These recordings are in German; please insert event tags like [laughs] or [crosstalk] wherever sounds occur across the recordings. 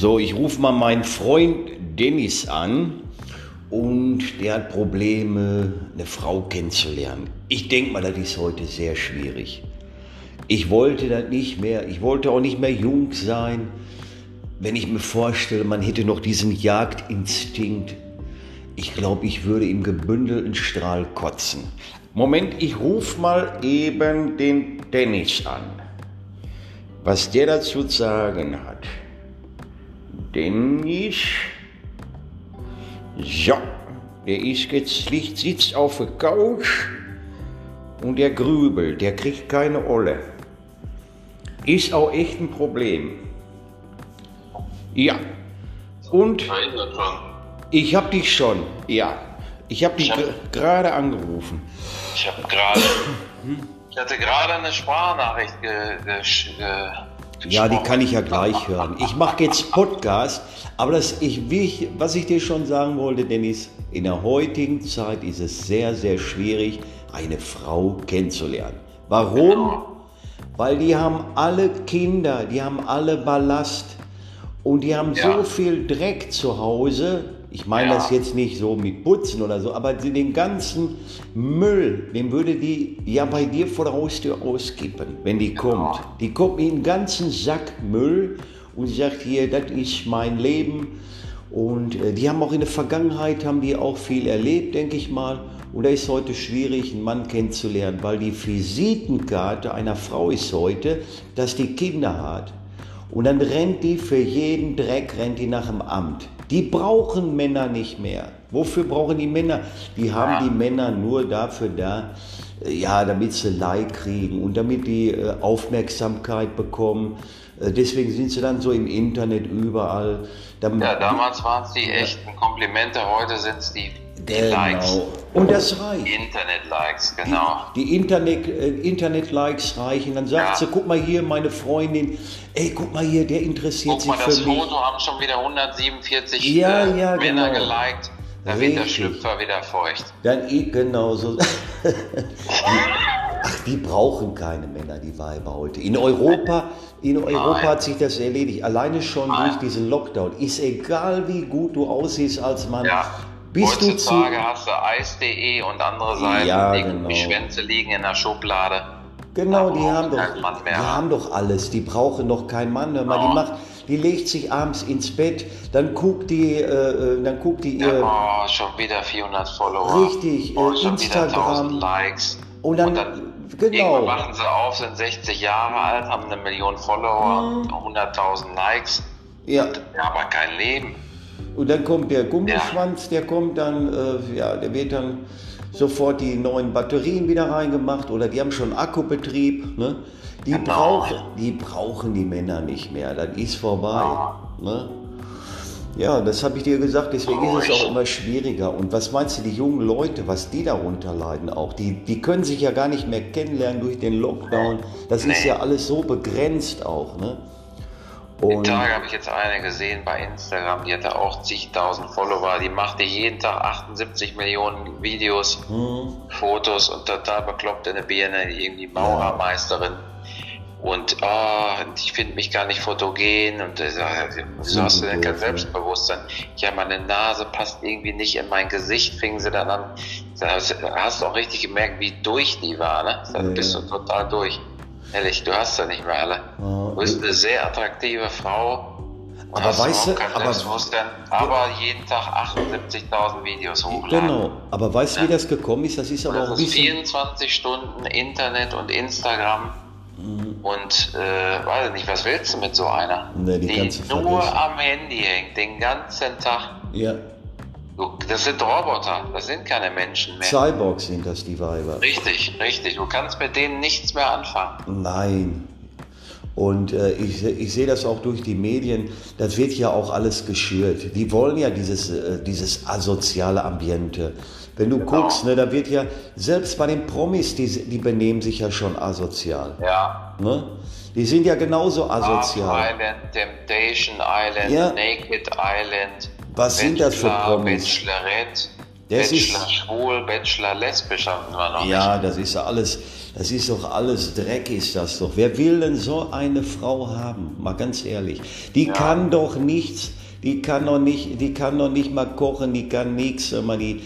So, ich rufe mal meinen Freund Dennis an und der hat Probleme, eine Frau kennenzulernen. Ich denke mal, das ist heute sehr schwierig. Ich wollte das nicht mehr, ich wollte auch nicht mehr jung sein. Wenn ich mir vorstelle, man hätte noch diesen Jagdinstinkt, ich glaube, ich würde im gebündelten Strahl kotzen. Moment, ich rufe mal eben den Dennis an. Was der dazu zu sagen hat. Dennis. So, der ist jetzt liegt, sitzt auf der Couch und der grübelt, der kriegt keine Olle. Ist auch echt ein Problem. Ja. Und ich hab dich schon, ja. Ich hab dich gerade angerufen. Ich habe gerade, ich hatte gerade eine Sprachnachricht ge, ge, ge ja, die kann ich ja gleich hören. Ich mache jetzt Podcast, aber das, ich, ich, was ich dir schon sagen wollte, Dennis, in der heutigen Zeit ist es sehr, sehr schwierig, eine Frau kennenzulernen. Warum? Weil die haben alle Kinder, die haben alle Ballast und die haben ja. so viel Dreck zu Hause, ich meine ja. das jetzt nicht so mit Putzen oder so, aber den ganzen Müll, den würde die ja bei dir vor der Haustür auskippen, wenn die kommt. Die kommt mit einem ganzen Sack Müll und sagt hier, das ist mein Leben. Und äh, die haben auch in der Vergangenheit, haben die auch viel erlebt, denke ich mal. Und da ist heute schwierig, einen Mann kennenzulernen, weil die Visitenkarte einer Frau ist heute, dass die Kinder hat. Und dann rennt die für jeden Dreck, rennt die nach dem Amt. Die brauchen Männer nicht mehr. Wofür brauchen die Männer? Die haben die Männer nur dafür da, äh, ja, damit sie Like kriegen und damit die äh, Aufmerksamkeit bekommen. Äh, deswegen sind sie dann so im Internet überall. Dann, ja, damals waren es die echten Komplimente, heute sind es die Genau. Likes. Und das reicht. Internet-Likes, genau. Die, die Internet, äh, Internet-Likes reichen. Dann sagt ja. sie, guck mal hier, meine Freundin, ey, guck mal hier, der interessiert guck sich mal, für mich. Guck mal, das Foto haben schon wieder 147 ja, äh, ja, Männer genau. geliked. Da Richtig. wird der Schlüpfer wieder feucht. Dann, genau so. [laughs] Ach, die brauchen keine Männer, die Weiber heute. In Europa, in Europa Nein. hat sich das erledigt. Alleine schon Nein. durch diesen Lockdown. Ist egal, wie gut du aussiehst als Mann. Ja. Bist Heutzutage du hast du Eis.de und andere Seiten, ja, die, genau. die Schwänze liegen in der Schublade. Genau, die haben, doch, die haben doch alles. Die brauchen noch keinen Mann. Hör mal, die, macht, die legt sich abends ins Bett, dann guckt die, äh, äh dann guckt die ihr. Ja, oh, schon wieder 400 Follower. Richtig, oh, äh, Instagram. Likes. Und dann, und dann genau. machen sie auf, sind 60 Jahre alt, haben eine Million Follower, mhm. 100.000 Likes. Ja. Aber kein Leben. Und dann kommt der Gummischwanz, der kommt dann, äh, ja, der wird dann sofort die neuen Batterien wieder reingemacht oder die haben schon Akkubetrieb. Ne? Die, genau. brauchen, die brauchen die Männer nicht mehr, das ist vorbei. Ne? Ja, das habe ich dir gesagt, deswegen ist es auch immer schwieriger. Und was meinst du, die jungen Leute, was die darunter leiden auch? Die, die können sich ja gar nicht mehr kennenlernen durch den Lockdown. Das ist ja alles so begrenzt auch. Ne? Und die Tage habe ich jetzt eine gesehen bei Instagram, die hatte auch zigtausend Follower, die machte jeden Tag 78 Millionen Videos, hm. Fotos und total bekloppt in der Birne, irgendwie Maurermeisterin. Und oh, ich finde mich gar nicht fotogen und äh, wieso hast du denn kein Selbstbewusstsein? Ja, meine Nase passt irgendwie nicht in mein Gesicht, fingen sie dann an. Da hast du auch richtig gemerkt, wie durch die war, ne? Da bist du total durch. Ehrlich, du hast ja nicht mehr alle. Ja. Du bist eine sehr attraktive Frau. Und aber weißt du, aber, aber jeden Tag 78.000 Videos hochladen. Genau, aber weißt du, ja. wie das gekommen ist? Das ist aber das auch ein bisschen 24 Stunden Internet und Instagram. Mhm. Und äh, weiß nicht, was willst du mit so einer? Nee, die, die nur am Handy hängt, den ganzen Tag. Ja. Das sind Roboter, das sind keine Menschen mehr. Cyborgs sind das, die Weiber. Richtig, richtig. Du kannst mit denen nichts mehr anfangen. Nein. Und äh, ich, ich sehe das auch durch die Medien, das wird ja auch alles geschürt. Die wollen ja dieses, äh, dieses asoziale Ambiente. Wenn du genau. guckst, ne, da wird ja, selbst bei den Promis, die, die benehmen sich ja schon asozial. Ja. Ne? Die sind ja genauso asozial. Love Island, Temptation Island, ja. Naked Island. Was Bachelor, sind das für Promis? Bachelorette, das Bachelor ist, schwul, Bachelor lesbisch haben wir noch Ja, nicht. das ist alles. Das ist doch alles Dreck, ist das doch. Wer will denn so eine Frau haben? Mal ganz ehrlich. Die ja. kann doch nichts die kann noch nicht, die kann noch nicht mal kochen, die kann nichts. Die,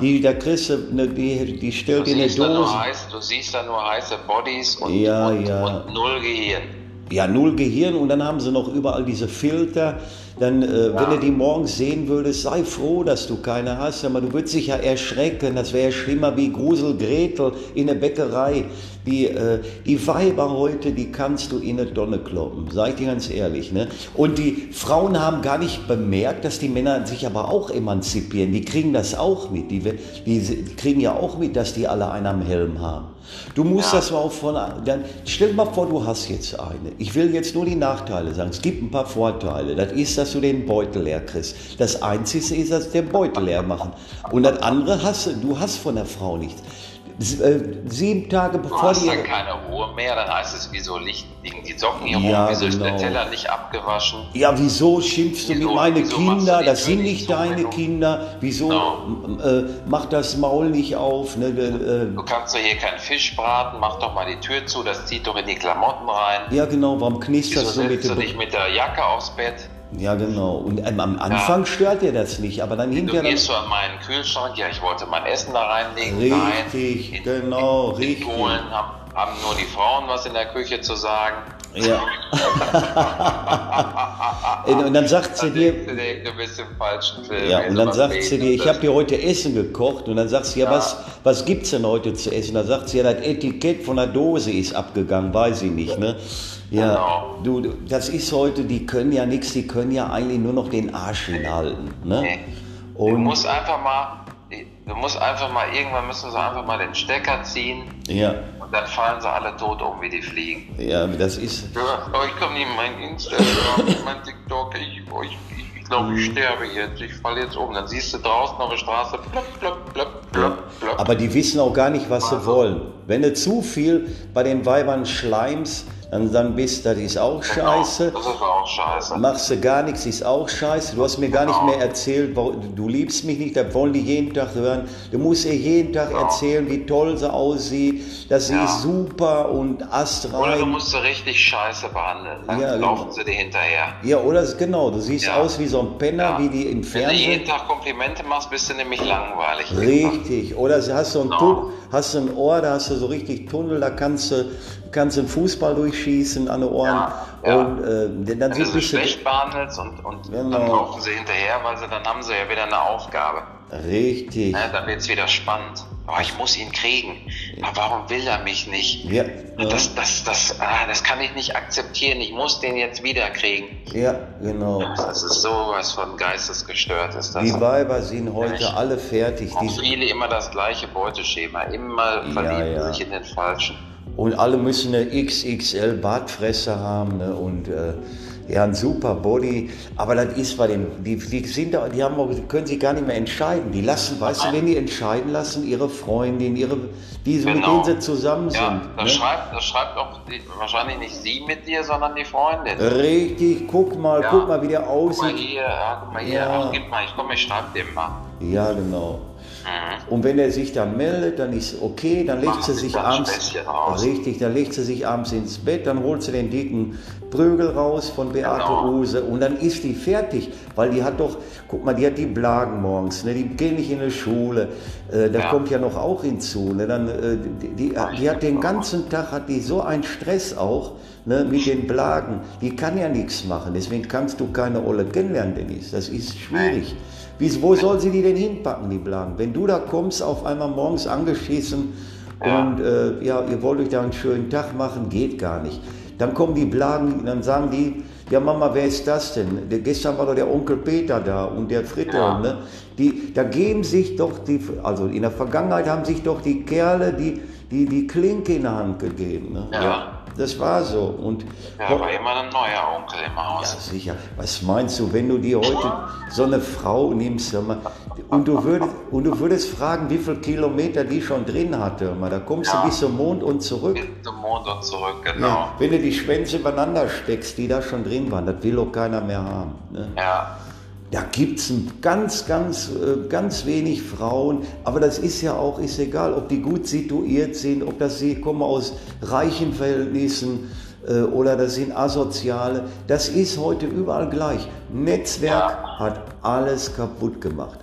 die, da kriegst du, die, die stellt in eine Dose. Heiß, du siehst da nur heiße Bodies und, ja, und, ja. und null Gehirn. Ja, null Gehirn und dann haben sie noch überall diese Filter dann, äh, ja. wenn du die morgens sehen würdest, sei froh, dass du keine hast. Aber du würdest dich ja erschrecken. Das wäre schlimmer wie Grusel Gretel in der Bäckerei. Die, äh, die Weiber heute, die kannst du in eine Tonne kloppen. Sag ich dir ganz ehrlich. Ne? Und die Frauen haben gar nicht bemerkt, dass die Männer sich aber auch emanzipieren. Die kriegen das auch mit. Die, die kriegen ja auch mit, dass die alle einen am Helm haben. Du musst ja. das auch von, dann stell dir mal vor, du hast jetzt eine. Ich will jetzt nur die Nachteile sagen. Es gibt ein paar Vorteile. Das ist, dass du den Beutel leer kriegst. Das Einzige ist, dass den Beutel leer machen. Und das andere hast du, du hast von der Frau nichts. Äh, sieben Tage bevor du hast die. dann keine Ruhe mehr, dann heißt es, wieso liegen die Socken hier ja, rum, wieso genau. ist der genau. Teller nicht abgewaschen? Ja, wieso schimpfst du wieso, mit meine Kinder? Das sind nicht deine Kinder. Wieso genau. äh, macht das Maul nicht auf? Ne? Äh, du kannst doch hier keinen Fisch braten, mach doch mal die Tür zu, das zieht doch in die Klamotten rein. Ja, genau, warum knisterst du mit dem... du nicht mit der Jacke aufs Bett? Ja, genau. Und ähm, am Anfang ja. stört dir das nicht, aber dann hinterher. Du gehst du an meinen Kühlschrank, ja, ich wollte mein Essen da reinlegen. Richtig, Nein. genau, in, richtig. In Polen haben, haben nur die Frauen was in der Küche zu sagen. Ja. [laughs] und dann sagt sie dir. Du bist im falschen Film. Ja, und dann sagt sie dir, ich habe dir heute Essen gekocht. Und dann sagt sie, ja, ja. was, was gibt's denn heute zu essen? Da sagt sie, ja, das Etikett von der Dose ist abgegangen, weiß ich nicht, ne? Ja, genau. du, das ist heute, die können ja nichts, die können ja eigentlich nur noch den Arsch hinhalten. Ne? Nee. Und du musst einfach mal, du musst einfach mal, irgendwann müssen sie einfach mal den Stecker ziehen. Ja. Und dann fallen sie alle tot um, wie die fliegen. Ja, das ist. Ja, oh, ich komme nicht in mein Instagram, mein TikTok, ich, ich, ich, ich glaube, ich sterbe jetzt, ich falle jetzt um. Dann siehst du draußen auf der Straße, plopp, plopp, plopp, plopp, plopp. Aber die wissen auch gar nicht, was also. sie wollen. Wenn du zu viel bei den Weibern schleimst, dann, dann bist das ist auch genau, scheiße. Das ist auch scheiße. Machst du gar nichts, ist auch scheiße. Du hast mir gar nicht mehr erzählt, du liebst mich nicht, das wollen die jeden Tag hören. Du musst ihr jeden Tag genau. erzählen, wie toll sie aussieht, dass sie ja. ist super und astrein. Oder du musst sie richtig scheiße behandeln. Dann ja, laufen genau. sie dir hinterher. Ja, oder genau, du siehst ja. aus wie so ein Penner, wie die im Fernsehen. Wenn du jeden Tag Komplimente machst, bist du nämlich langweilig. Richtig. Oder hast du, ein genau. hast du ein Ohr, da hast du so richtig Tunnel, da kannst du kannst den Fußball durchschießen an den Ohren. Ja, ja. Und äh, dann Wenn du sie schlecht behandelst und, und genau. dann laufen sie hinterher, weil sie dann haben sie ja wieder eine Aufgabe. Richtig. Ne, dann wird es wieder spannend. Aber ich muss ihn kriegen. Aber warum will er mich nicht? Ja. Das, das, das, ah, das kann ich nicht akzeptieren. Ich muss den jetzt wieder kriegen. Ja, genau. Das ist sowas von geistesgestört. Ist das. Die Weiber sind heute alle fertig. Und viele immer das gleiche Beuteschema. Immer verlieben ja, ja. sich in den Falschen. Und alle müssen eine XXL Bartfresse haben ne? und äh, ja, ein super Body. Aber das ist bei dem, die, die sind die haben können sich gar nicht mehr entscheiden. Die lassen, weißt du, wenn die entscheiden lassen, ihre Freundin, ihre, die, genau. mit denen sie zusammen sind. Ja, das, ne? schreibt, das schreibt auch die, wahrscheinlich nicht sie mit dir, sondern die Freundin. Richtig, guck mal, ja. guck mal, wie der aussieht. Guck mal hier, ja, guck mal hier, ja. ach, gib mal, ich komm, ich schreib dem mal. Ja, genau. Mhm. Und wenn er sich dann meldet, dann ist okay, dann legt sie sich abends, richtig, dann legt sie sich abends ins Bett, dann holt sie den dicken Prügel raus von Beate genau. Use und dann ist die fertig, weil die hat doch, guck mal, die hat die Blagen morgens, ne, die gehen nicht in die Schule, äh, das ja. kommt ja noch auch hinzu, ne, dann, äh, die, die, die, hat den ganzen Tag, hat die so einen Stress auch, ne, mit den Blagen, die kann ja nichts machen, deswegen kannst du keine Olle kennenlernen, Dennis, das ist schwierig. Wie, wo soll sie die denn hinpacken, die Blagen? Wenn du da kommst, auf einmal morgens angeschissen ja. und äh, ja, ihr wollt euch da einen schönen Tag machen, geht gar nicht. Dann kommen die Blagen, dann sagen die, ja Mama, wer ist das denn? Der, gestern war doch der Onkel Peter da und der Fritte. Ja. Ne? Die, da geben sich doch die, also in der Vergangenheit haben sich doch die Kerle die, die, die Klinke in der Hand gegeben. Ne? Ja. Das war so. Und ja, aber immer ein neuer Onkel im Haus. Ja, sicher. Was meinst du, wenn du dir heute so eine Frau nimmst mal, und, du würdest, und du würdest fragen, wie viele Kilometer die schon drin hatte? Mal, da kommst ja. du bis zum Mond und zurück. Bis zum Mond und zurück, genau. Ja, wenn du die Schwänze übereinander steckst, die da schon drin waren, das will doch keiner mehr haben. Ne? Ja. Da gibt es ganz, ganz, äh, ganz wenig Frauen, aber das ist ja auch, ist egal, ob die gut situiert sind, ob das sie kommen aus reichen Verhältnissen äh, oder das sind Asoziale. Das ist heute überall gleich. Netzwerk hat alles kaputt gemacht.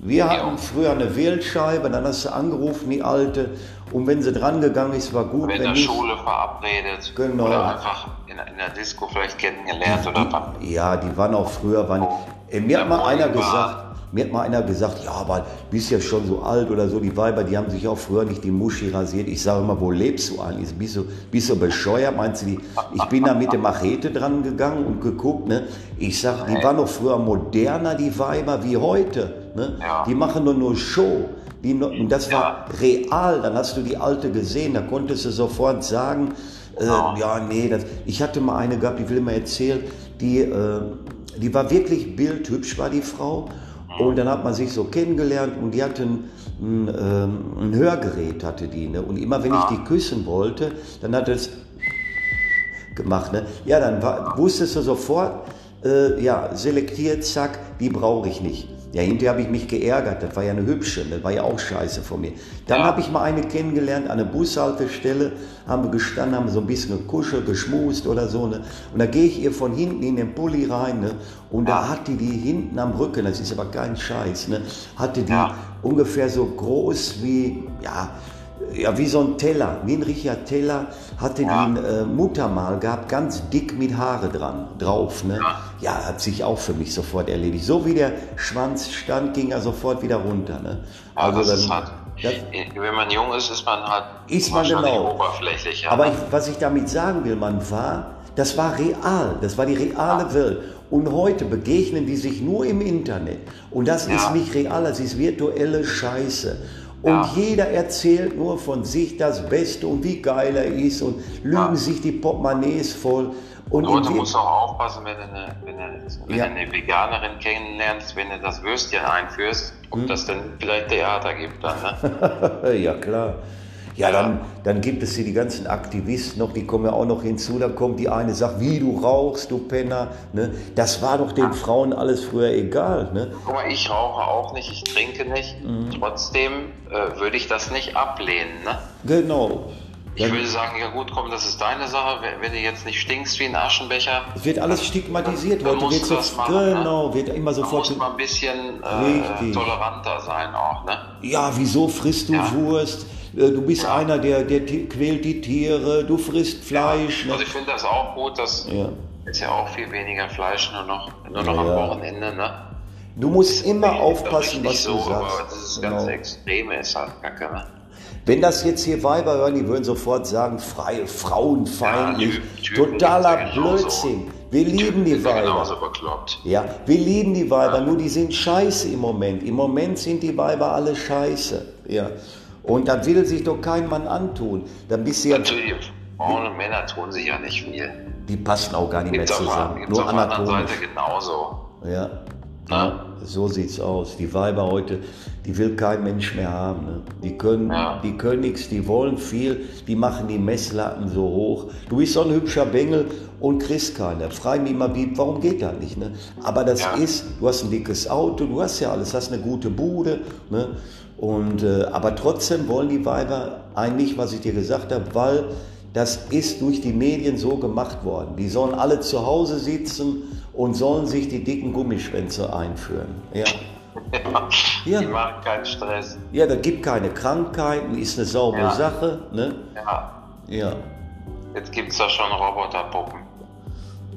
Wir hatten früher eine Wählscheibe, dann hast du angerufen, die alte, und wenn sie dran gegangen ist, war gut. in der nicht, Schule verabredet. Genau. Oder einfach in, in der Disco vielleicht kennengelernt oder Ja, die waren auch früher. Waren, äh, mir hat mal einer gesagt, mir hat mal einer gesagt, ja, aber du bist ja schon so alt oder so. Die Weiber, die haben sich auch früher nicht die Muschi rasiert. Ich sage immer, wo lebst du eigentlich? Bist du, bist du bescheuert? Meinst du, die, ich bin da mit der Machete dran gegangen und geguckt. Ne? Ich sage, die waren doch früher moderner, die Weiber, wie heute. Ne? Ja. Die machen doch nur Show. Die, und das war real. Dann hast du die alte gesehen, da konntest du sofort sagen, äh, ja, nee, das, ich hatte mal eine gehabt, die will mir erzählen, die, äh, die war wirklich bildhübsch, war die Frau. Und dann hat man sich so kennengelernt und die hatte ein, ein, ähm, ein Hörgerät, hatte die. Ne? Und immer wenn ich die küssen wollte, dann hat es gemacht. Ne? Ja, dann war, wusstest du sofort, äh, ja, selektiert, zack, die brauche ich nicht. Ja, hinterher habe ich mich geärgert, das war ja eine hübsche, das war ja auch scheiße von mir. Dann ja. habe ich mal eine kennengelernt, an der Bushaltestelle, haben wir gestanden, haben so ein bisschen gekuschelt, geschmust oder so. Ne? Und da gehe ich ihr von hinten in den Pulli rein ne? und da hat die die hinten am Rücken, das ist aber kein Scheiß, ne? hatte die ja. ungefähr so groß wie, ja, ja, wie so ein Teller, wie ein Richard Teller, hatte ja. die ein äh, Muttermal gehabt, ganz dick mit Haare dran, drauf. Ne? Ja. Ja. hat sich auch für mich sofort erledigt. So wie der Schwanz stand, ging er sofort wieder runter. Ne? Also das dann, das, wenn man jung ist, ist man halt ist man genau. oberflächlich. Ja. Aber ich, was ich damit sagen will, man war, das war real, das war die reale Welt. Und heute begegnen die sich nur im Internet. Und das ist nicht real, das ist virtuelle Scheiße. Und ja. jeder erzählt nur von sich das Beste und wie geil er ist und lügen ja. sich die Portemonnaies voll. Und, und du musst auch aufpassen, wenn du eine, wenn du, wenn ja. eine Veganerin kennenlernst, wenn du das Würstchen einführst, ob hm. das dann vielleicht Theater gibt dann, ne? [laughs] ja, klar. Ja, dann, dann gibt es hier die ganzen Aktivisten noch, die kommen ja auch noch hinzu. Dann kommt die eine, sagt, wie du rauchst, du Penner. Ne? Das war doch den Frauen alles früher egal. Ne? Guck mal, ich rauche auch nicht, ich trinke nicht. Mhm. Trotzdem äh, würde ich das nicht ablehnen. Ne? Genau. Ich würde sagen, ja gut, komm, das ist deine Sache. Wenn du jetzt nicht stinkst wie ein Aschenbecher. Es wird alles stigmatisiert. Dann, dann du das machen, ne? Genau, ne? wird immer sofort. Da muss man ein bisschen äh, toleranter sein auch, ne? Ja, wieso frisst du ja. Wurst? Äh, du bist ja. einer, der, der quält die Tiere, du frisst Fleisch. Ja. Also ich finde das auch gut, dass ja. ist ja auch viel weniger Fleisch nur noch, nur noch am Wochenende, ne? Du musst immer aufpassen, was so, du sagst. Aber das genau. ganze Extreme ist halt kacke, ne? Wenn das jetzt hier Weiber hören, die würden sofort sagen, freie, frauenfeindlich, ja, totaler Blödsinn. Wir lieben die Weiber. Ja, wir lieben die Weiber, ja. nur die sind scheiße im Moment. Im Moment sind die Weiber alle scheiße. Ja. Und das will sich doch kein Mann antun. Dann bist du Natürlich, Frauen und Männer tun sich ja nicht viel. Die passen auch gar nicht gibt's mehr zusammen. Auf, Nur auf der anderen Seite genauso. Ja. Ja, so sieht's aus. Die Weiber heute, die will kein Mensch mehr haben. Ne? Die können, ja. die können nichts, die wollen viel, die machen die Messlatten so hoch. Du bist so ein hübscher Bengel und kriegst keiner. Frag mich mal, wie, warum geht das nicht? Ne? Aber das ja. ist, du hast ein dickes Auto, du hast ja alles, hast eine gute Bude. Ne? Und, äh, aber trotzdem wollen die Weiber eigentlich, was ich dir gesagt habe, weil das ist durch die Medien so gemacht worden. Die sollen alle zu Hause sitzen und sollen sich die dicken Gummischwänze einführen. Ja. [laughs] ja. Die machen keinen Stress. Ja, da gibt keine Krankheiten, ist eine saubere ja. Sache. Ne? Ja. ja. Jetzt gibt es da schon Roboterpuppen.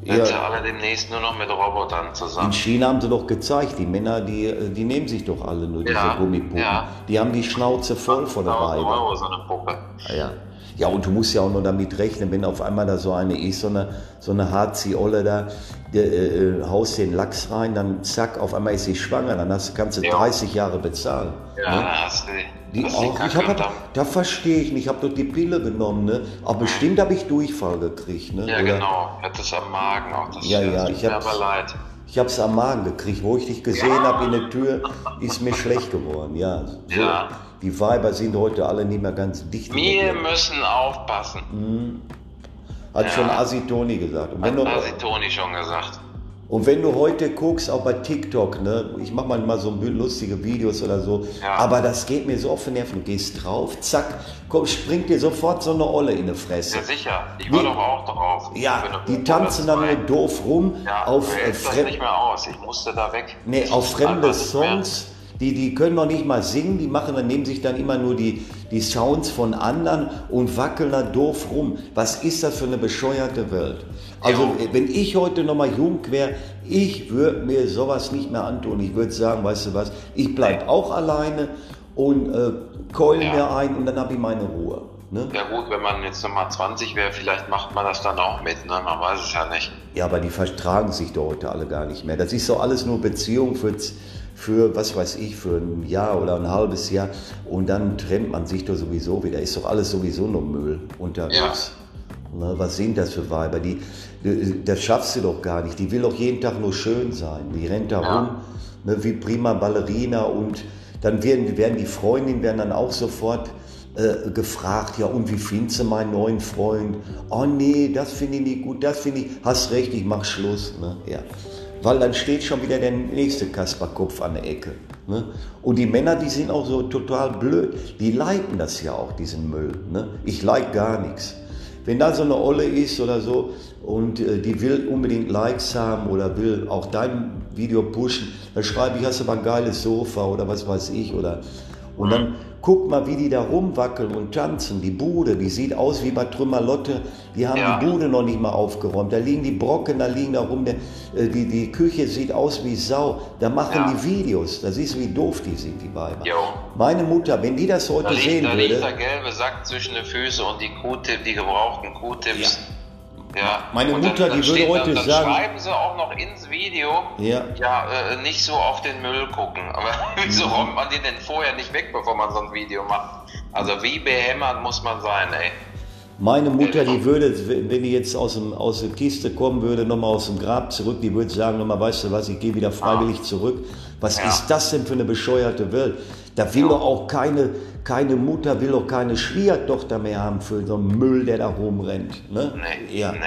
Ja. Sind alle demnächst nur noch mit Robotern zusammen. In China haben sie doch gezeigt, die Männer, die, die nehmen sich doch alle nur diese ja, Gummipuppen. Ja. Die haben die Schnauze voll von der Reibe. Euro so eine Puppe. Ja. Ja, und du musst ja auch nur damit rechnen, wenn auf einmal da so eine ist, so eine, so eine Harzi-Olle da, der, äh, äh, haust den Lachs rein, dann zack, auf einmal ist sie schwanger, dann hast, kannst du ja. 30 Jahre bezahlen. Ja, ne? hast du die auch, ich hab, da, da verstehe ich nicht, ich habe doch die Pille genommen, ne? aber bestimmt habe ich Durchfall gekriegt. Ne? Ja, Oder? genau, hat es am Magen auch. Das ja, ja, ich habe ich habe es am Magen gekriegt. Wo ich dich gesehen ja. habe in der Tür, ist mir schlecht geworden. Ja, so. ja. Die Weiber sind heute alle nicht mehr ganz dicht. Wir müssen aufpassen. Mhm. Hat ja. schon Asitoni gesagt. Und wenn Hat Asitoni schon gesagt. Und wenn du heute guckst, auch bei TikTok, ne, ich mache manchmal so lustige Videos oder so, ja. aber das geht mir so auf den Nerven. Du gehst drauf, zack, komm, springt dir sofort so eine Olle in die Fresse. Ja, sicher. Ich war doch auch drauf. Ja, die tanzen dann nur doof rum ja, auf äh, das nicht mehr aus. Ich musste da weg. Nee, auf fremde Songs. Die, die können noch nicht mal singen, die machen dann, nehmen sich dann immer nur die, die Sounds von anderen und wackeln da doof rum. Was ist das für eine bescheuerte Welt? Also, ja. wenn ich heute noch mal jung wäre, ich würde mir sowas nicht mehr antun. Ich würde sagen, weißt du was, ich bleibe auch alleine und äh, keul ja. mir ein und dann habe ich meine Ruhe. Ne? Ja gut, wenn man jetzt nochmal 20 wäre, vielleicht macht man das dann auch mit, ne? man weiß es ja nicht. Ja, aber die vertragen sich doch heute alle gar nicht mehr. Das ist doch alles nur Beziehung für, für, was weiß ich, für ein Jahr oder ein halbes Jahr und dann trennt man sich doch sowieso wieder. Ist doch alles sowieso nur Müll unterwegs. Ja. Ne, was sind das für Weiber? Die, das schaffst du doch gar nicht. Die will doch jeden Tag nur schön sein. Die rennt da ja. rum ne, wie prima Ballerina und dann werden, werden die Freundinnen werden dann auch sofort äh, gefragt, ja und wie findest du meinen neuen Freund? Oh nee, das finde ich nicht gut, das finde ich, hast recht, ich mach Schluss. Ne? Ja. Weil dann steht schon wieder der nächste Kasperkopf an der Ecke. Ne? Und die Männer, die sind auch so total blöd, die liken das ja auch, diesen Müll. Ne? Ich like gar nichts. Wenn da so eine Olle ist oder so und äh, die will unbedingt Likes haben oder will auch dein Video pushen, dann schreibe ich, hast du aber ein geiles Sofa oder was weiß ich. Oder, und dann Guck mal, wie die da rumwackeln und tanzen. Die Bude, die sieht aus wie bei Trümmerlotte. Die haben ja. die Bude noch nicht mal aufgeräumt. Da liegen die Brocken, da liegen da rum. Der, äh, die, die Küche sieht aus wie Sau. Da machen ja. die Videos. Da siehst du, wie doof die sind, die Weiber. Jo. Meine Mutter, wenn die das heute da liegt, sehen da würde. Da liegt der gelbe Sack zwischen den Füßen und die Q-Tip, die gebrauchten Q-Tips. Ja. Ja. Meine Mutter, dann, dann die würde heute dann, sagen. schreiben sie auch noch ins Video, ja, ja äh, nicht so auf den Müll gucken. Aber [laughs] wieso mhm. räumt man den denn vorher nicht weg, bevor man so ein Video macht? Also wie behämmert muss man sein, ey? Meine Mutter, die würde, wenn die jetzt aus, dem, aus der Kiste kommen würde, nochmal aus dem Grab zurück, die würde sagen, nochmal, weißt du was, ich gehe wieder freiwillig ah. zurück. Was ja. ist das denn für eine bescheuerte Welt? Da will doch auch keine, keine Mutter, will doch keine Schwiegertochter mehr haben für so einen Müll, der da rumrennt. Ne? Nee, ja. nee.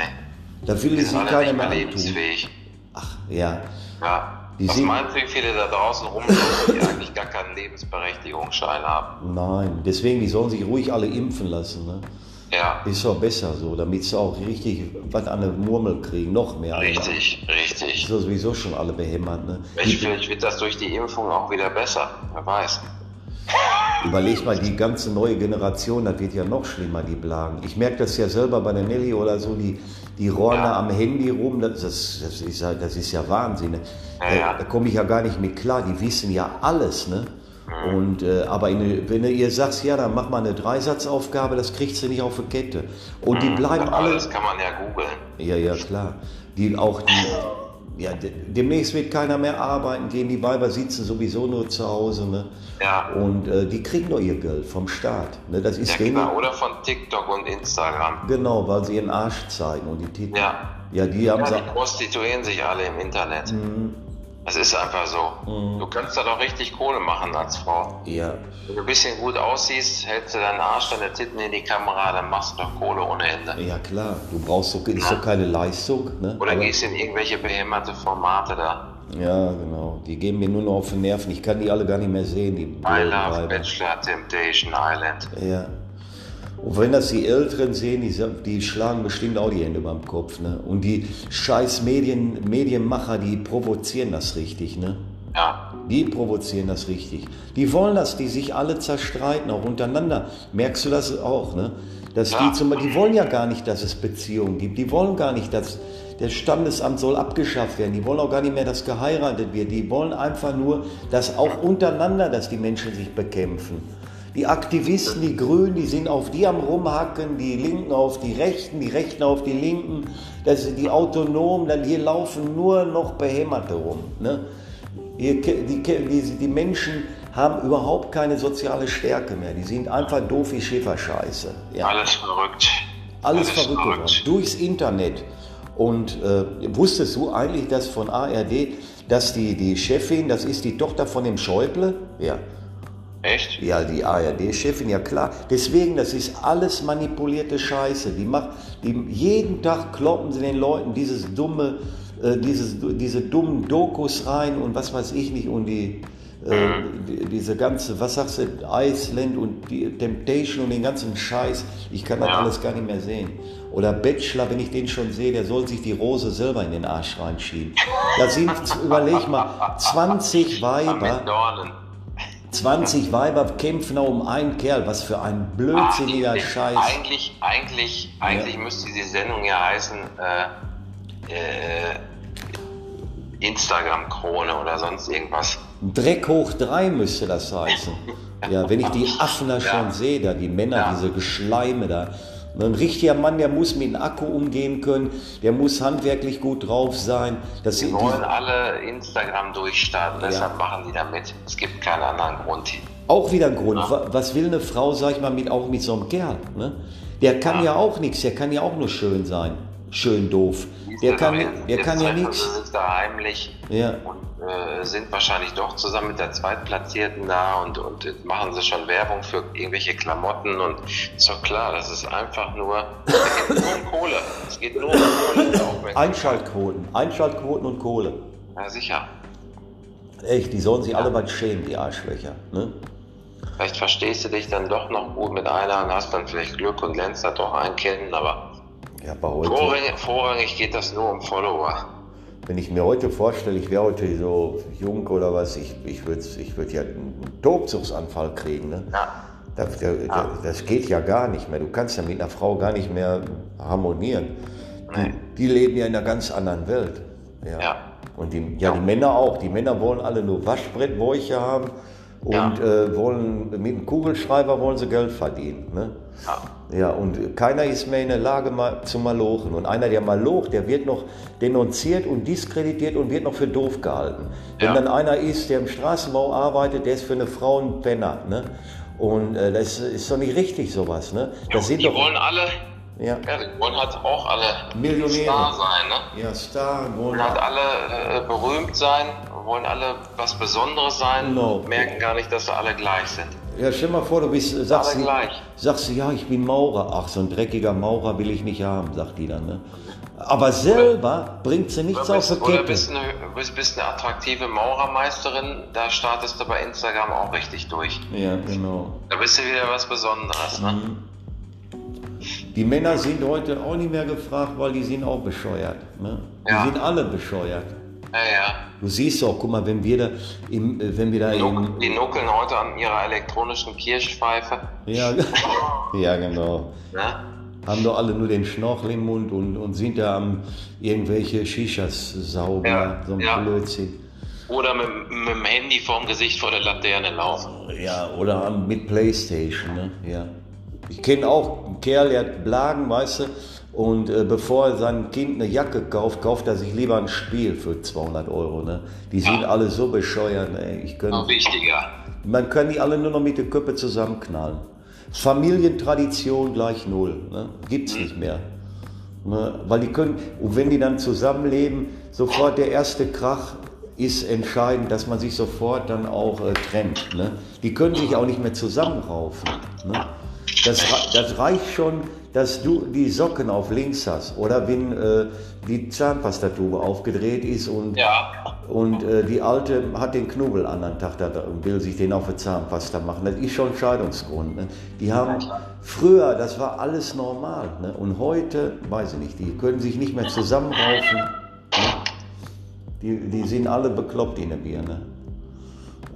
Da will sie keiner mehr lebensfähig. Ach, ja. Ja. Die Was meinst du, wie viele da draußen rumlaufen, die eigentlich gar keinen Lebensberechtigungsschein haben? Nein, deswegen, die sollen sich ruhig alle impfen lassen. Ne? Ja. Ist doch besser so, damit sie auch richtig was an der Murmel kriegen, noch mehr. Richtig, alle. richtig. Ist sowieso schon alle behämmert. Ne? Ich, vielleicht wird das durch die Impfung auch wieder besser, wer weiß. [laughs] Überleg mal, die ganze neue Generation, das wird ja noch schlimmer, die Blagen. Ich merke das ja selber bei der Nelly oder so, die, die rollen ja. am Handy rum, das, das, das, ist, das ist ja Wahnsinn. Ne? Ja, ja. Da, da komme ich ja gar nicht mit klar, die wissen ja alles. Ne? Und, äh, aber in, wenn du ihr sagst, ja, dann mach mal eine Dreisatzaufgabe, das kriegst du nicht auf die Kette. Und die mhm. bleiben aber alle. Das kann man ja googeln. Ja, ja, klar. Die auch die, ja, demnächst wird keiner mehr arbeiten gehen, die Weiber sitzen sowieso nur zu Hause. Ne? Ja. Und äh, die kriegen doch ihr Geld vom Staat. Ne? Das ist ja, genau. Oder von TikTok und Instagram. Genau, weil sie ihren Arsch zeigen und die Titel. Ja. Ja, die haben ja, die prostituieren sich alle im Internet. Mhm. Es ist einfach so. Mhm. Du kannst da doch richtig Kohle machen als Frau. Ja. Wenn du ein bisschen gut aussiehst, hältst du deinen Arsch, deine Titten in die Kamera, dann machst du doch Kohle ohne Ende. Ja klar, du brauchst doch, ist doch keine Leistung. Ne? Oder Aber gehst in irgendwelche behämmerte Formate da. Ja, genau. Die geben mir nur noch auf den Nerven. Ich kann die alle gar nicht mehr sehen. Die I Love Bachelor Temptation Island. Ja. Und wenn das die Älteren sehen, die, die schlagen bestimmt auch die Hände beim Kopf. Ne? Und die scheiß Medien, Medienmacher, die provozieren das richtig. Ne? Ja. Die provozieren das richtig. Die wollen, dass die sich alle zerstreiten, auch untereinander. Merkst du das auch? Ne? Dass ja. die, zum, die wollen ja gar nicht, dass es Beziehungen gibt. Die wollen gar nicht, dass das Standesamt soll abgeschafft werden. Die wollen auch gar nicht mehr, dass geheiratet wird. Die wollen einfach nur, dass auch untereinander, dass die Menschen sich bekämpfen. Die Aktivisten, die Grünen, die sind auf die am Rumhacken, die Linken auf die Rechten, die Rechten auf die Linken, das sind die Autonomen, dann hier laufen nur noch Behämmerte rum. Ne? Hier, die, die, die Menschen haben überhaupt keine soziale Stärke mehr. Die sind einfach doof wie Schäferscheiße. Ja. Alles verrückt. Alles, Alles verrückt, verrückt. Durchs Internet. Und äh, wusstest du eigentlich, dass von ARD, dass die, die Chefin, das ist die Tochter von dem Schäuble? Ja. Echt? Ja, die ARD-Chefin, ja klar. Deswegen, das ist alles manipulierte Scheiße. Die macht, die, jeden Tag kloppen sie den Leuten dieses dumme äh, dieses, diese dummen Dokus rein und was weiß ich nicht und die, äh, Mhm. die diese ganze, was sagst du, Iceland und die Temptation und den ganzen Scheiß. Ich kann das Ja. alles gar nicht mehr sehen. Oder Bachelor, wenn ich den schon sehe, der soll sich die Rose selber in den Arsch reinschieben. Da sind, [laughs] überleg mal, 20 Weiber. 20 Weiber kämpfen um einen Kerl. Was für ein blödsinniger die- Scheiß. Eigentlich, eigentlich, eigentlich müsste die Sendung ja heißen äh, äh, Instagram-Krone oder sonst irgendwas. Dreck hoch drei müsste das heißen. [laughs] Ja, wenn ich die Affen da schon sehe, da die Männer, Ja. diese Geschleime da. Ein richtiger Mann, der muss mit dem Akku umgehen können, der muss handwerklich gut drauf sein. Das Die wollen die, alle Instagram durchstarten, deshalb machen die damit. Es gibt keinen anderen Grund. auch wieder ein Grund. Wa- Was will eine Frau, sag ich mal, mit, auch mit so einem Kerl? Ne? Der kann ja. auch nichts, der kann ja auch nur schön sein. Schön doof. Der kann, der kann ja nichts. Sie sich da heimlich Ja. und äh, sind wahrscheinlich doch zusammen mit der Zweitplatzierten da und, und machen sie schon Werbung für irgendwelche Klamotten und ist doch klar, das ist einfach nur, es geht nur um Kohle. Es geht nur um Kohle. Einschaltquoten, Einschaltquoten und Kohle. Ja, sicher. Echt, die sollen sich alle was schämen, die Arschlöcher. Ne? Vielleicht verstehst du dich dann doch noch gut mit einer und hast dann vielleicht Glück und lernst da doch einen kennen, aber Ja, aber heute. vorrangig, vorrangig geht das nur um Follower. Wenn ich mir heute vorstelle, ich wäre heute so jung oder was, ich, ich würde ich würd ja einen Tobsuchtsanfall kriegen. Ne? Ja. Das, das, das geht ja gar nicht mehr. Du kannst ja mit einer Frau gar nicht mehr harmonieren. Nee. Die, die leben ja in einer ganz anderen Welt. Ja. Ja. Und die, ja, die Männer auch. Die Männer wollen alle nur Waschbrettbäuche haben und äh, wollen mit dem Kugelschreiber wollen sie Geld verdienen. Ne? Ja. Ja, und keiner ist mehr in der Lage mal zu malochen. Und einer, der malocht, der wird noch denunziert und diskreditiert und wird noch für doof gehalten. Wenn Ja. dann einer ist, der im Straßenbau arbeitet, der ist für eine Frau ein Penner. Ne? Und äh, das ist doch nicht richtig, sowas. Ne? Das sind die doch. wollen alle, Ja, ja, die wollen halt auch alle Millionäre. Star sein, ne? ja, Star, wollen halt alle äh, berühmt sein, wollen alle was Besonderes sein, Genau. merken gar nicht, dass sie alle gleich sind. Ja, stell mal vor, du bist, sagst, Alle du, gleich. sagst du, ja, ich bin Maurer. Ach, so ein dreckiger Maurer will ich nicht haben, sagt die dann. Ne? Aber selber bringt sie nichts Oder auf bist, der oder Kette. bist, eine, bist, bist eine attraktive Maurermeisterin, da startest du bei Instagram auch richtig durch. Ja, genau. Da bist du wieder was Besonderes, ne? Mhm. Die Männer sind heute auch nicht mehr gefragt, weil die sind auch bescheuert. Ne? Die Ja. sind alle bescheuert. Ja, ja. Du siehst auch, guck mal, wenn wir da im, äh, wenn wir da Die, im, nuck, die nuckeln heute an ihrer elektronischen Kirschpfeife. ja, [laughs] ja, genau. Ne? Haben doch alle nur den Schnorchel im Mund und, und sind da am irgendwelche Shishas sauber, Ja, so ein ja. Blödsinn. Oder mit, mit dem Handy vorm Gesicht vor der Laterne laufen. Ja, oder mit Playstation, ne? Ja. Ich kenne auch einen Kerl, der hat Blagen, weißt du, und äh, bevor er seinem Kind eine Jacke kauft, kauft er sich lieber ein Spiel für 200 Euro, ne? Die sind Ja. alle so bescheuert, ey. Ich Noch kann, wichtiger. man kann die alle nur noch mit der Köppe zusammenknallen. Familientradition gleich null, ne? Gibt's nicht mehr. Ne? Weil die können, und wenn die dann zusammenleben, sofort der erste Krach ist entscheidend, dass man sich sofort dann auch äh, trennt. Ne? Die können sich auch nicht mehr zusammenraufen. Ne? Das, das reicht schon, dass du die Socken auf links hast oder wenn äh, die Zahnpastatube aufgedreht ist und, Ja. und äh, die Alte hat den Knubbel anderen Tag da und will sich den auf die Zahnpasta machen. Das ist schon Scheidungsgrund. Ne? Die haben früher, das war alles normal. Ne? Und heute, weiß ich nicht, die können sich nicht mehr zusammenraufen. Ne? Die, die sind alle bekloppt in der Birne.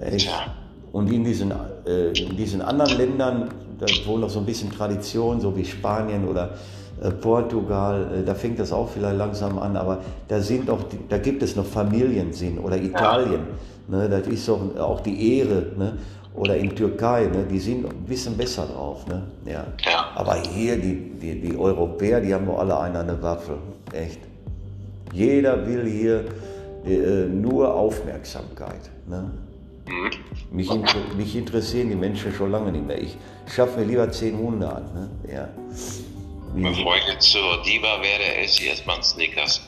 Echt. Und in diesen, äh, in diesen anderen Ländern, da wohl noch so ein bisschen Tradition, so wie Spanien oder äh, Portugal, äh, da fängt das auch vielleicht langsam an, aber da sind auch, da gibt es noch Familiensinn oder Italien, ne, das ist doch auch die Ehre, ne, oder in Türkei, ne, die sind ein bisschen besser drauf, ne, ja. Ja. Aber hier, die, die, die Europäer, die haben doch alle einer eine Waffe, echt. Jeder will hier äh, nur Aufmerksamkeit, ne. Mhm. Mich, inter mich interessieren die Menschen schon lange nicht mehr. Ich schaffe mir lieber zehn Hunde an. Ne? Ja. Wie, Bevor ich jetzt zur Diva werde, esse ich erstmal einen Snickers.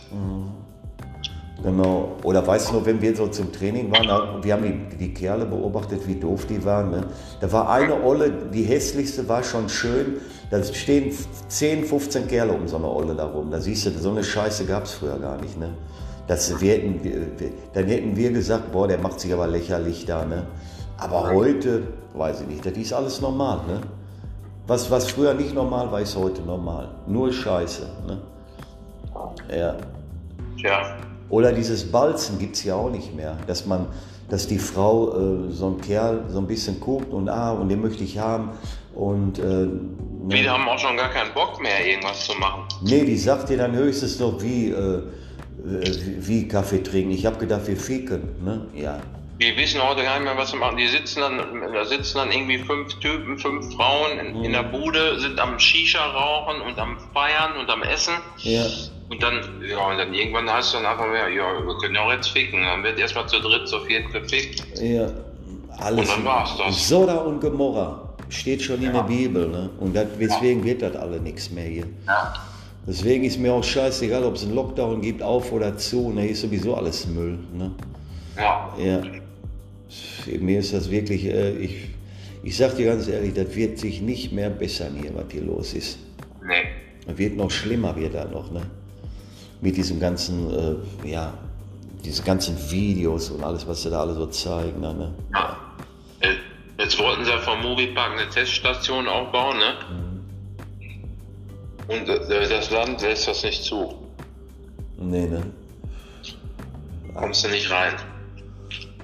genau. Oder weißt du noch, wenn wir so zum Training waren, wir haben die, die Kerle beobachtet, wie doof die waren. Ne? Da war eine Olle, die hässlichste war schon schön. Da stehen 10, 15 Kerle um so eine Olle da rum. Da siehst du, so eine Scheiße gab es früher gar nicht. Ne? Das, wir hätten, dann hätten wir gesagt, boah, der macht sich aber lächerlich da. Ne? Aber heute, weiß ich nicht, das ist alles normal. Ne? Was, was früher nicht normal war, ist heute normal. Nur Scheiße. Ne? Ja. Tja. Oder dieses Balzen gibt es ja auch nicht mehr, dass man, dass die Frau äh, so ein Kerl so ein bisschen guckt und ah, und den möchte ich haben. Und äh, ne? Viele haben auch schon gar keinen Bock mehr, irgendwas zu machen. Nee, die sagt dir dann höchstens noch wie, äh, wie, wie Kaffee trinken. Ich habe gedacht, wir ficken. Ne? Ja. Die wissen heute gar nicht mehr, was sie machen. Die sitzen dann, da sitzen dann irgendwie fünf Typen, fünf Frauen in, mhm. in der Bude, sind am Shisha rauchen und am Feiern und am Essen. Ja. Und dann, ja, und dann irgendwann heißt es dann einfach mehr, ja, wir können ja auch jetzt ficken. Dann wird erstmal zu dritt, zu viert gefickt. Ja, alles. Und dann war's das. Soda und Gomorra steht schon in der Bibel, ne? Und das, deswegen wird das alle nichts mehr hier. Ja. Deswegen ist mir auch scheißegal, ob es einen Lockdown gibt, auf oder zu, ne? Ist sowieso alles Müll, ne? Ja. Ja. Mir ist das wirklich, äh, ich, ich sag dir ganz ehrlich, das wird sich nicht mehr bessern hier, was hier los ist. Nee. Das wird noch schlimmer, wird da noch, ne? Mit diesem ganzen, äh, ja, diese ganzen Videos und alles, was sie da alle so zeigen, ne? Ja. Äh, Jetzt wollten sie ja vom Moviepark eine Teststation aufbauen, ne? Mhm. Und das Land lässt das nicht zu. Nee, ne? Kommst du nicht rein.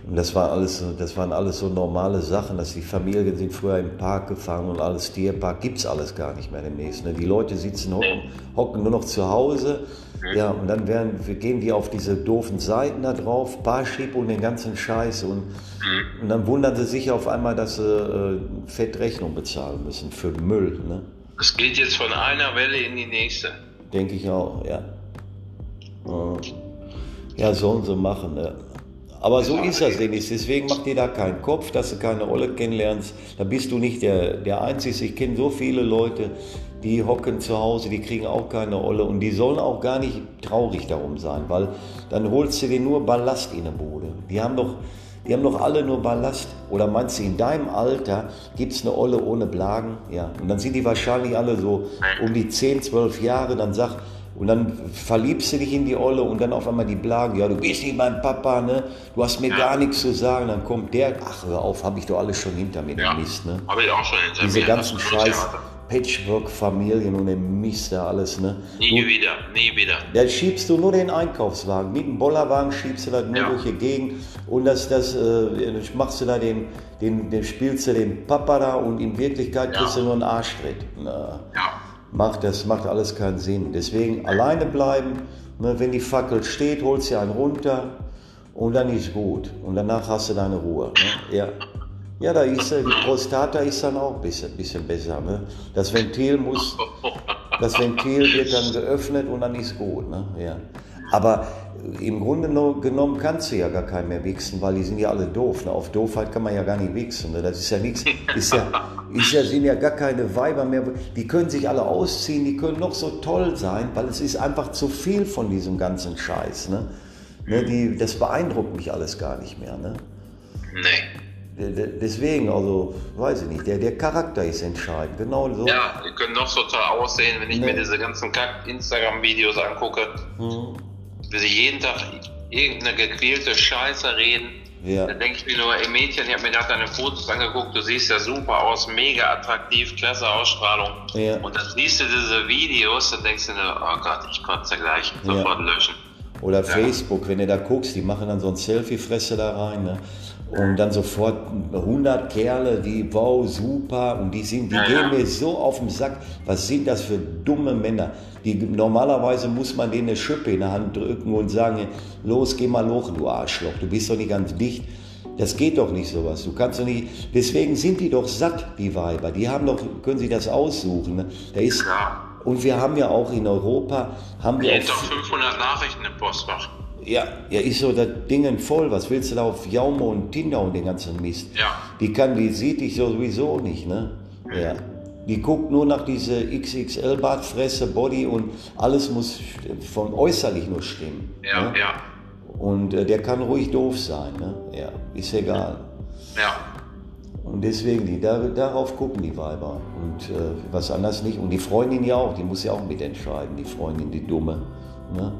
Und das, war alles, das waren alles so normale Sachen, dass die Familien sind früher im Park gefahren und alles Tierpark gibt es alles gar nicht mehr demnächst. Ne? Die Leute sitzen hocken, hocken nur noch zu Hause. Ja, und dann werden, wir gehen die auf diese doofen Seiten da drauf, Barship und den ganzen Scheiß. Und, und dann wundern sie sich auf einmal, dass sie äh, Fettrechnung bezahlen müssen für Müll. Ne? Es geht jetzt von einer Welle in die nächste. Denke ich auch, ja. Äh, Ja, sollen sie machen. Ne? Aber so ist das, Dennis. Deswegen mach dir da keinen Kopf, dass du keine Rolle kennenlernst. Da bist du nicht der, der Einzige. Ich kenne so viele Leute, die hocken zu Hause, die kriegen auch keine Olle und die sollen auch gar nicht traurig darum sein, weil dann holst du dir nur Ballast in der Bude. Die haben doch, die haben doch alle nur Ballast. Oder meinst du, in deinem Alter gibt es eine Olle ohne Blagen? Ja. Und dann sind die wahrscheinlich alle so um die 10, 12 Jahre. Dann sag, und dann verliebst du dich in die Olle und dann auf einmal die Blagen, ja, du bist nicht mein Papa, ne? Du hast mir gar nichts zu sagen. Dann kommt der, ach hör auf, habe ich doch alles schon hinter mir, Ja. den Mist, ne? Habe ich auch schon hinter Diese mir. ganzen Das Scheiß Theater. Patchwork-Familien und den Mist da alles, ne? Nie Du, wieder, nie wieder. da schiebst du nur den Einkaufswagen. Mit dem Bollerwagen schiebst du das nur Ja. durch die Gegend und das, das äh, machst du da den, den, den spielst du den Papa da und in Wirklichkeit Ja. kriegst du nur einen Arschtritt. Na, Ja. macht, das macht alles keinen Sinn. Deswegen alleine bleiben. Ne, wenn die Fackel steht, holst du einen runter und dann ist gut. Und danach hast du deine Ruhe. Ne? Ja. Ja, da ist die Prostata ist dann auch ein bisschen, bisschen besser. Ne? Das Ventil muss, das Ventil wird dann geöffnet und dann ist gut. Ne? Ja. Aber im Grunde no- genommen kannst du ja gar keinen mehr wichsen, weil die sind ja alle doof. Ne? Auf Doofheit kann man ja gar nicht wichsen. Ne? Das ist ja nichts. Ist ja, ist ja, sind ja gar keine Weiber mehr. Die können sich alle ausziehen, die können noch so toll sein, weil es ist einfach zu viel von diesem ganzen Scheiß. Ne? Ne? Die, das beeindruckt mich alles gar nicht mehr. Ne? Nee. Deswegen, also, weiß ich nicht, der, der Charakter ist entscheidend. Genau so. Ja, die können noch so toll aussehen, wenn ich Nee. mir diese ganzen Kack-Instagram-Videos angucke, Hm. wie sie jeden Tag irgendeine gequälte Scheiße reden. Ja. Da denke ich mir nur, ey Mädchen, ich habe mir gerade deine Fotos angeguckt, du siehst ja super aus, mega attraktiv, klasse Ausstrahlung. Ja. Und dann siehst du diese Videos, dann denkst du nur, oh Gott, ich kotze gleich, sofort löschen. Oder Facebook, wenn du da guckst, die machen dann so ein Selfie-Fresse da rein. Ne? Und dann sofort 100 Kerle, die, wow, super. Und die, sind, die gehen mir so auf den Sack. Was sind das für dumme Männer? Die, normalerweise muss man denen eine Schippe in der Hand drücken und sagen, los, geh mal hoch, du Arschloch. Du bist doch nicht ganz dicht. Das geht doch nicht sowas. Du kannst doch nicht. Deswegen sind die doch satt, die Weiber. Die haben doch, können sich das aussuchen. Ne? Da ist, Ja. Und wir haben ja auch in Europa, haben wir Jeden auch Tag 500 Nachrichten im Postfach. ja, ja, ist so das Dingen voll. Was willst du da auf Jaume und Tinder und den ganzen Mist? Ja. Die kann, die sieht dich sowieso nicht, ne? Ja. Die guckt nur nach diese XXL Bartfresse, Body und alles muss von äußerlich nur stimmen. Ja, ne? ja, Und äh, der kann ruhig doof sein, ne? Ja, ist egal. ja. Und deswegen, die, da, darauf gucken die Weiber. Und äh, was anderes nicht. Und die Freundin ja auch, die muss ja auch mitentscheiden, die Freundin, die Dumme. Ne?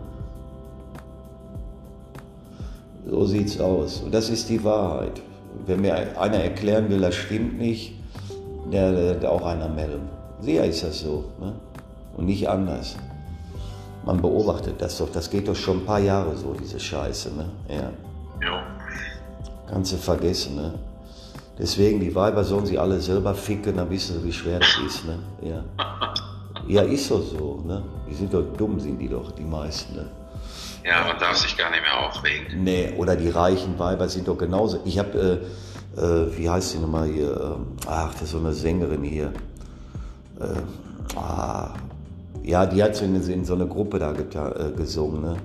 So sieht's aus. Und das ist die Wahrheit. Wenn mir einer erklären will, das stimmt nicht, der, der auch einer melden. Sehr ist das so. Ne? Und nicht anders. Man beobachtet das doch. Das geht doch schon ein paar Jahre so, diese Scheiße. Ne? Ja. ja. Kannst du vergessen. Ne? Deswegen, die Weiber sollen sie alle selber ficken, dann wissen sie, wie schwer das ist. Ne? Ja. ja, ist doch so. Ne? Die sind doch dumm, sind die doch, die meisten. Ne? Ja, man darf sich gar nicht mehr aufregen. Nee, oder die reichen Weiber sind doch genauso. Ich habe, äh, äh, wie heißt die nochmal hier? Äh, ach, das ist so eine Sängerin hier. Äh, ah, ja, die hat so in, in so einer Gruppe da äh, gesungen, ne?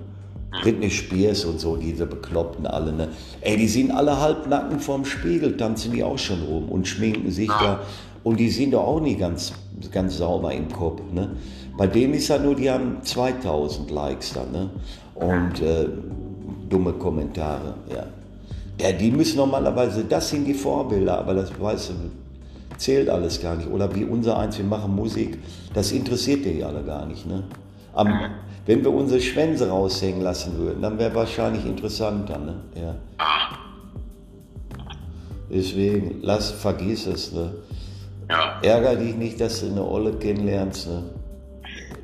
Britney Spears und so, diese Bekloppten alle, ne? Ey, die sind alle halbnacken vorm Spiegel, tanzen die auch schon rum und schminken sich da. Und die sind doch auch nicht ganz, ganz sauber im Kopf, ne? Bei denen ist ja nur, die haben 2000 Likes da, ne? Und äh, dumme Kommentare, ja. Ja, die müssen normalerweise, das sind die Vorbilder, aber das, weißt du, zählt alles gar nicht. Oder wie unser eins, wir machen Musik, das interessiert die alle gar nicht, ne? Am, wenn wir unsere Schwänze raushängen lassen würden, dann wäre wahrscheinlich interessanter. Ne? Ja. Deswegen, lass, vergiss es. Ne? Ja. Ärger dich nicht, dass du eine Olle kennenlernst. Ne?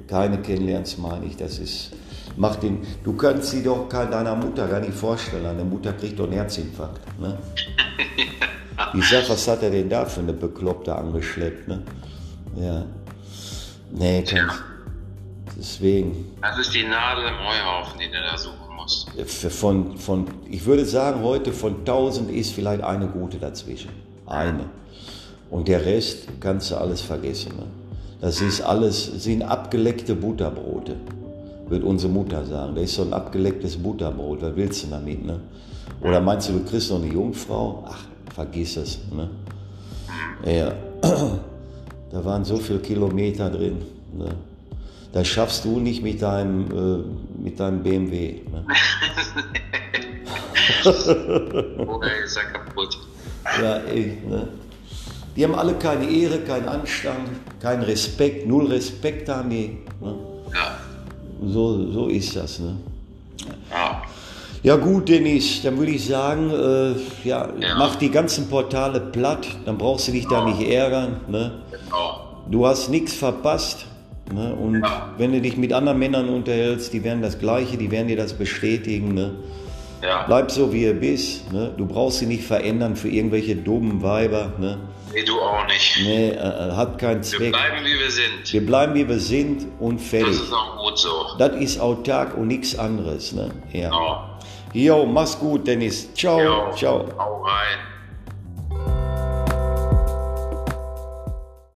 Keine kennenlernst, meine ich. Das ist, mach den, du kannst sie doch deiner Mutter gar nicht vorstellen. Deine Mutter kriegt doch einen Herzinfarkt. Ne? [laughs] Ich sag, was hat er denn da für eine Bekloppte angeschleppt? Ne? Ja. Nee, kannst, Deswegen. Das ist die Nadel im Heuhaufen, die du da suchen musst. Von, von, ich würde sagen, heute von 1000 ist vielleicht eine gute dazwischen. Eine. Und der Rest kannst du alles vergessen. Ne? Das ist alles, sind abgeleckte Butterbrote, wird unsere Mutter sagen. Das ist so ein abgelecktes Butterbrot. Was willst du damit? Ne? Oder meinst du, du kriegst noch eine Jungfrau? Ach, vergiss es. Ne? Ja. [clears throat] Da waren so viele Kilometer drin. Ne? Das schaffst du nicht mit deinem, äh, mit deinem BMW. Ne? [laughs] Oder ist er kaputt. Ja, ey, ne? Die haben alle keine Ehre, keinen Anstand, keinen Respekt, null Respekt haben die. Ne? Ja. So, so ist das. Ne? Ja. Ja gut, Dennis, dann würde ich sagen, äh, ja, ja, mach die ganzen Portale platt, dann brauchst du dich da nicht ärgern. Ne? Genau. Du hast nichts verpasst. Ne? Und ja. wenn du dich mit anderen Männern unterhältst, die werden das Gleiche, die werden dir das bestätigen. Ne? Ja. Bleib so, wie du bist. Ne? Du brauchst sie nicht verändern für irgendwelche dummen Weiber. Ne? Nee, du auch nicht. Nee, äh, äh hat keinen Zweck. Wir bleiben, wie wir sind. Wir bleiben, wie wir sind und fertig. Das ist auch gut so. Das ist autark und nichts anderes. Ne? Ja. Oh. Jo, mach's gut, Dennis. Ciao. Jo, ciao. Hau rein.